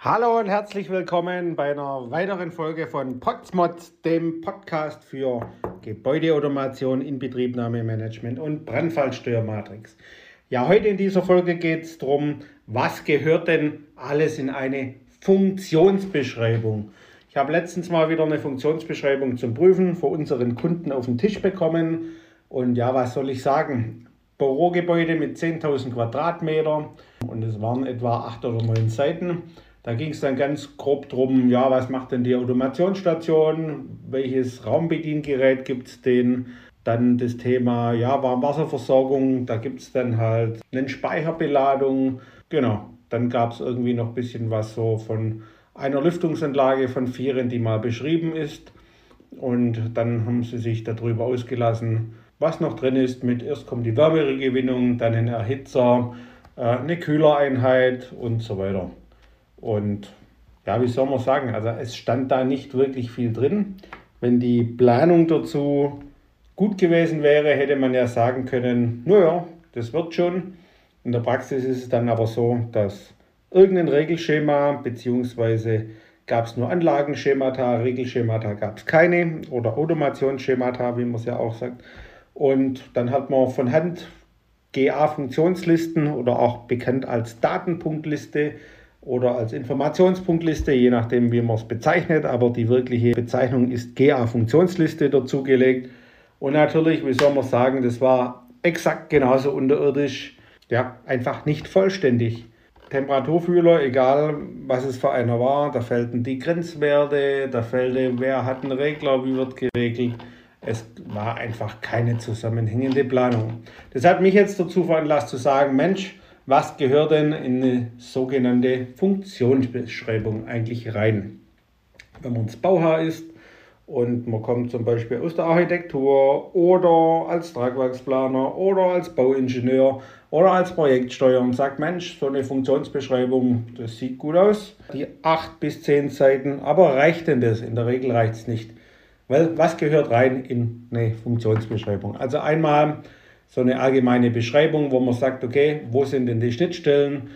Hallo und herzlich willkommen bei einer weiteren Folge von Potsmods, dem Podcast für Gebäudeautomation, Inbetriebnahmemanagement und Brandfallsteuermatrix. Ja, heute in dieser Folge geht es darum, was gehört denn alles in eine Funktionsbeschreibung. Ich habe letztens mal wieder eine Funktionsbeschreibung zum Prüfen für unseren Kunden auf den Tisch bekommen. Und ja, was soll ich sagen? Bürogebäude mit 10.000 Quadratmeter und es waren etwa acht oder neun Seiten. Da ging es dann ganz grob drum, ja, was macht denn die Automationsstation, welches Raumbediengerät gibt es denn, dann das Thema, ja, Warmwasserversorgung, da gibt es dann halt eine Speicherbeladung, genau. Dann gab es irgendwie noch ein bisschen was so von einer Lüftungsanlage von Vieren, die mal beschrieben ist. Und dann haben sie sich darüber ausgelassen, was noch drin ist. Mit erst kommt die Wärmegewinnung, dann ein Erhitzer, äh, eine Kühlereinheit und so weiter. Und ja, wie soll man sagen, also es stand da nicht wirklich viel drin. Wenn die Planung dazu gut gewesen wäre, hätte man ja sagen können, naja, das wird schon. In der Praxis ist es dann aber so, dass irgendein Regelschema, beziehungsweise gab es nur Anlagenschemata, Regelschemata gab es keine oder Automationsschemata, wie man es ja auch sagt. Und dann hat man von Hand GA-Funktionslisten oder auch bekannt als Datenpunktliste oder als Informationspunktliste, je nachdem, wie man es bezeichnet. Aber die wirkliche Bezeichnung ist GA-Funktionsliste dazugelegt. Und natürlich, wie soll man sagen, das war exakt genauso unterirdisch, ja, einfach nicht vollständig. Temperaturfühler, egal was es für einer war, da fehlten die Grenzwerte, da fehlte, wer hat einen Regler, wie wird geregelt. Es war einfach keine zusammenhängende Planung. Das hat mich jetzt dazu veranlasst zu sagen, Mensch, was gehört denn in eine sogenannte Funktionsbeschreibung eigentlich rein? Wenn man ins Bauherr ist und man kommt zum Beispiel aus der Architektur oder als Tragwerksplaner oder als Bauingenieur oder als Projektsteuer und sagt, Mensch, so eine Funktionsbeschreibung, das sieht gut aus. Die acht bis zehn Seiten, aber reicht denn das? In der Regel reicht es nicht. Weil was gehört rein in eine Funktionsbeschreibung? Also einmal so eine allgemeine Beschreibung, wo man sagt, okay, wo sind denn die Schnittstellen?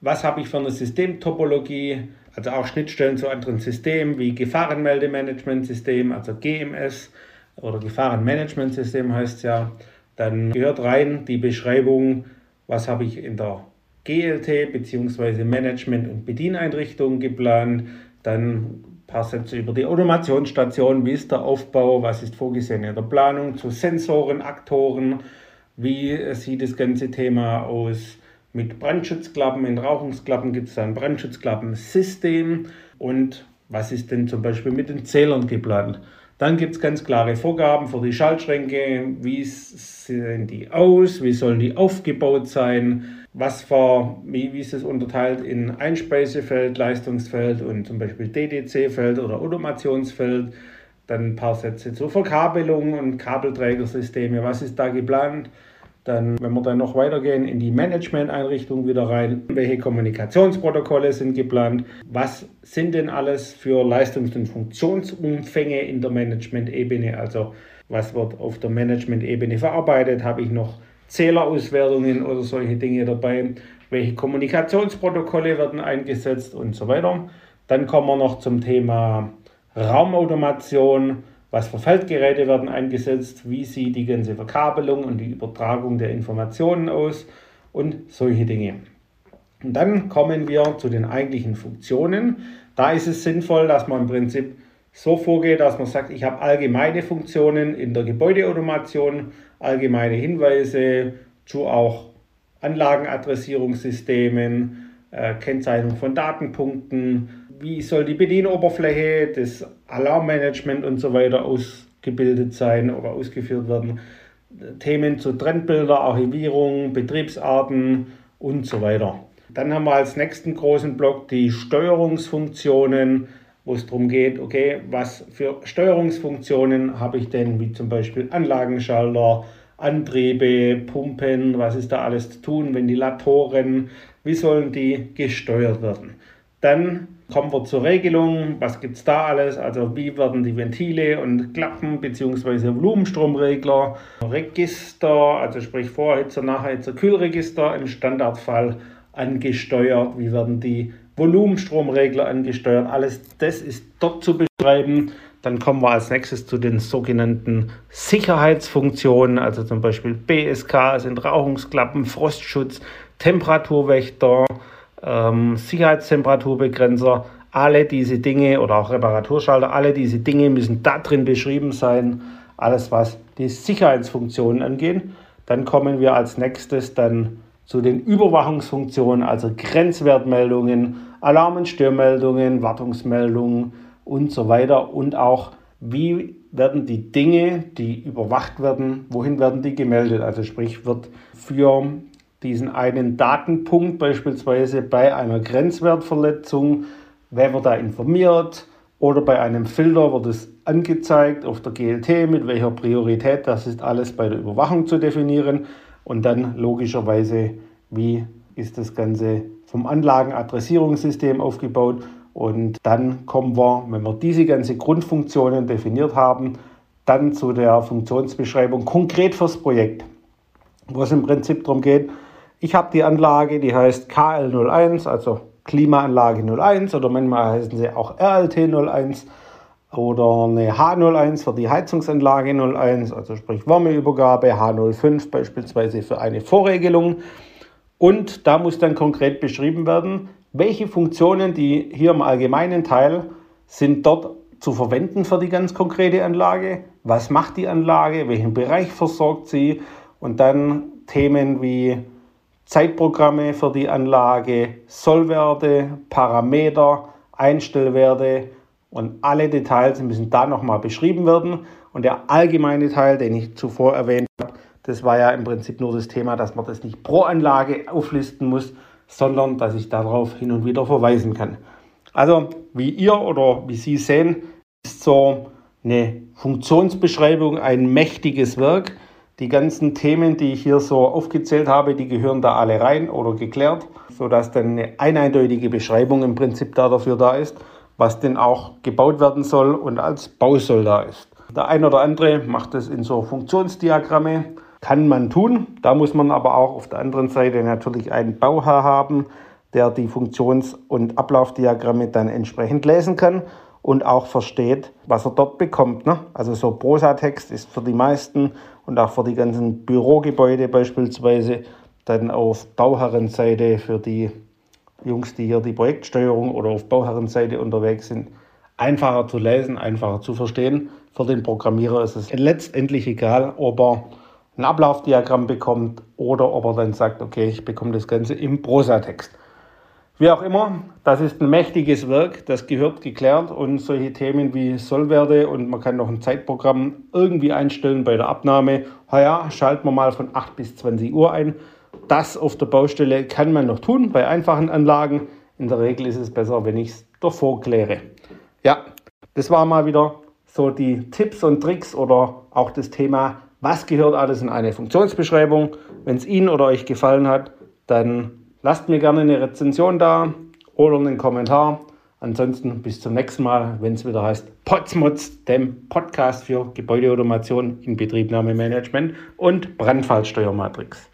Was habe ich für eine Systemtopologie? Also auch Schnittstellen zu anderen Systemen wie Gefahrenmeldemanagementsystem, also GMS oder Gefahrenmanagementsystem heißt es ja. Dann gehört rein die Beschreibung, was habe ich in der GLT bzw. Management- und Bedieneinrichtung geplant. Dann ein paar Sätze über die Automationsstation, wie ist der Aufbau, was ist vorgesehen in der Planung zu Sensoren, Aktoren, wie sieht das ganze Thema aus mit Brandschutzklappen? In Rauchungsklappen gibt es ein Brandschutzklappensystem. Und was ist denn zum Beispiel mit den Zählern geplant? Dann gibt es ganz klare Vorgaben für die Schaltschränke. Wie sehen die aus? Wie sollen die aufgebaut sein? Was für, wie, wie ist es unterteilt in Einspeisefeld, Leistungsfeld und zum Beispiel DDC-Feld oder Automationsfeld? Dann ein paar Sätze zur Verkabelung und Kabelträgersysteme. Was ist da geplant? Dann, wenn wir dann noch weitergehen, in die Management-Einrichtung wieder rein. Welche Kommunikationsprotokolle sind geplant? Was sind denn alles für Leistungs- und Funktionsumfänge in der Management-Ebene? Also, was wird auf der Management-Ebene verarbeitet? Habe ich noch Zählerauswertungen oder solche Dinge dabei? Welche Kommunikationsprotokolle werden eingesetzt und so weiter? Dann kommen wir noch zum Thema Raumautomation, was für Feldgeräte werden eingesetzt, wie sieht die ganze Verkabelung und die Übertragung der Informationen aus und solche Dinge. Und dann kommen wir zu den eigentlichen Funktionen. Da ist es sinnvoll, dass man im Prinzip so vorgeht, dass man sagt, ich habe allgemeine Funktionen in der Gebäudeautomation, allgemeine Hinweise zu auch Anlagenadressierungssystemen, Kennzeichnung von Datenpunkten, wie soll die Bedienoberfläche, das Alarmmanagement und so weiter ausgebildet sein oder ausgeführt werden. Themen zu Trendbilder, Archivierung, Betriebsarten und so weiter. Dann haben wir als nächsten großen Block die Steuerungsfunktionen, wo es darum geht, okay, was für Steuerungsfunktionen habe ich denn, wie zum Beispiel Anlagenschalter, Antriebe, Pumpen, was ist da alles zu tun, Ventilatoren, wie sollen die gesteuert werden. Dann kommen wir zur Regelung. Was gibt es da alles? Also wie werden die Ventile und Klappen bzw. Volumenstromregler, Register, also sprich Vorhitzer, Nachhitzer, Kühlregister im Standardfall angesteuert? Wie werden die Volumenstromregler angesteuert. Alles das ist dort zu beschreiben. Dann kommen wir als nächstes zu den sogenannten Sicherheitsfunktionen, also zum Beispiel BSK sind Rauchungsklappen, Frostschutz, Temperaturwächter, ähm, Sicherheitstemperaturbegrenzer. Alle diese Dinge oder auch Reparaturschalter, alle diese Dinge müssen da drin beschrieben sein. Alles, was die Sicherheitsfunktionen angeht. Dann kommen wir als nächstes dann zu den Überwachungsfunktionen, also Grenzwertmeldungen, Alarm- und Störmeldungen, Wartungsmeldungen und so weiter. Und auch wie werden die Dinge, die überwacht werden, wohin werden die gemeldet? Also sprich, wird für diesen einen Datenpunkt beispielsweise bei einer Grenzwertverletzung, wer wird da informiert? Oder bei einem Filter wird es angezeigt auf der GLT, mit welcher Priorität, das ist alles bei der Überwachung zu definieren. Und dann logischerweise, wie ist das Ganze vom Anlagenadressierungssystem aufgebaut und dann kommen wir, wenn wir diese ganzen Grundfunktionen definiert haben, dann zu der Funktionsbeschreibung konkret fürs Projekt, wo es im Prinzip darum geht, ich habe die Anlage, die heißt KL01, also Klimaanlage 01 oder manchmal heißen sie auch RLT01 oder eine H01 für die Heizungsanlage 01, also sprich Wärmeübergabe, H05 beispielsweise für eine Vorregelung. Und da muss dann konkret beschrieben werden, welche Funktionen, die hier im allgemeinen Teil sind dort zu verwenden für die ganz konkrete Anlage, was macht die Anlage, welchen Bereich versorgt sie? Und dann Themen wie Zeitprogramme für die Anlage, Sollwerte, Parameter, Einstellwerte und alle Details müssen da nochmal beschrieben werden. Und der allgemeine Teil, den ich zuvor erwähnt habe, das war ja im Prinzip nur das Thema, dass man das nicht pro Anlage auflisten muss, sondern dass ich darauf hin und wieder verweisen kann. Also wie ihr oder wie Sie sehen, ist so eine Funktionsbeschreibung ein mächtiges Werk. Die ganzen Themen, die ich hier so aufgezählt habe, die gehören da alle rein oder geklärt, sodass dann eine eindeutige Beschreibung im Prinzip da dafür da ist, was denn auch gebaut werden soll und als Bausoll da ist. Der ein oder andere macht es in so Funktionsdiagramme kann man tun. Da muss man aber auch auf der anderen Seite natürlich einen Bauherr haben, der die Funktions- und Ablaufdiagramme dann entsprechend lesen kann und auch versteht, was er dort bekommt. Ne? Also so Prosa-Text ist für die meisten und auch für die ganzen Bürogebäude beispielsweise dann auf Bauherrenseite für die Jungs, die hier die Projektsteuerung oder auf Bauherrenseite unterwegs sind, einfacher zu lesen, einfacher zu verstehen. Für den Programmierer ist es letztendlich egal, ob er ein Ablaufdiagramm bekommt oder ob er dann sagt, okay, ich bekomme das Ganze im Prosatext. Wie auch immer, das ist ein mächtiges Werk, das gehört geklärt und solche Themen wie Sollwerte und man kann noch ein Zeitprogramm irgendwie einstellen bei der Abnahme. Ja, schalten wir mal von 8 bis 20 Uhr ein. Das auf der Baustelle kann man noch tun bei einfachen Anlagen. In der Regel ist es besser, wenn ich es davor kläre. Ja, das war mal wieder so die Tipps und Tricks oder auch das Thema was gehört alles in eine Funktionsbeschreibung? Wenn es Ihnen oder euch gefallen hat, dann lasst mir gerne eine Rezension da oder einen Kommentar. Ansonsten bis zum nächsten Mal, wenn es wieder heißt Potsmods, dem Podcast für Gebäudeautomation, Inbetriebnahmemanagement und Brandfallsteuermatrix.